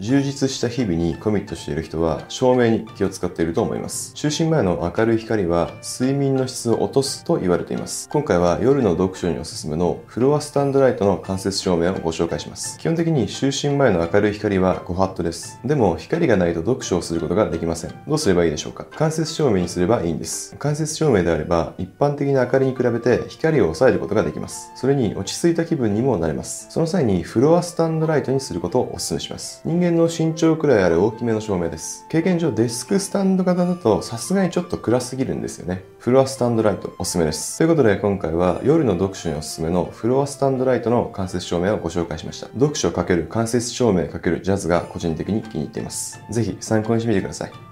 充実した日々にコミットしている人は照明に気を使っていると思います。就寝前の明るい光は睡眠の質を落とすと言われています。今回は夜の読書におすすめのフロアスタンドライトの間接照明をご紹介します。基本的に就寝前の明るい光は5ハットです。でも光がないと読書をすることができません。どうすればいいでしょうか？間接照明にすればいいんです。間接照明であれば一般的な明かりに比べて光を抑えることができます。それに落ち着いた気分にもなれます。その際にフロアスタンドライトにすることをお勧めします。人間の身長くらいある大きめの照明です。経験上デスクスタンド型だとさすがにちょっと暗すぎるんですよね。フロアスタンドライトおすすめです。ということで今回は夜の読書におすすめのフロアスタンドライトの間接照明をご紹介しました。読書×間接照明×ジャズが個人的に気に入っています。ぜひ参考にしてみてください。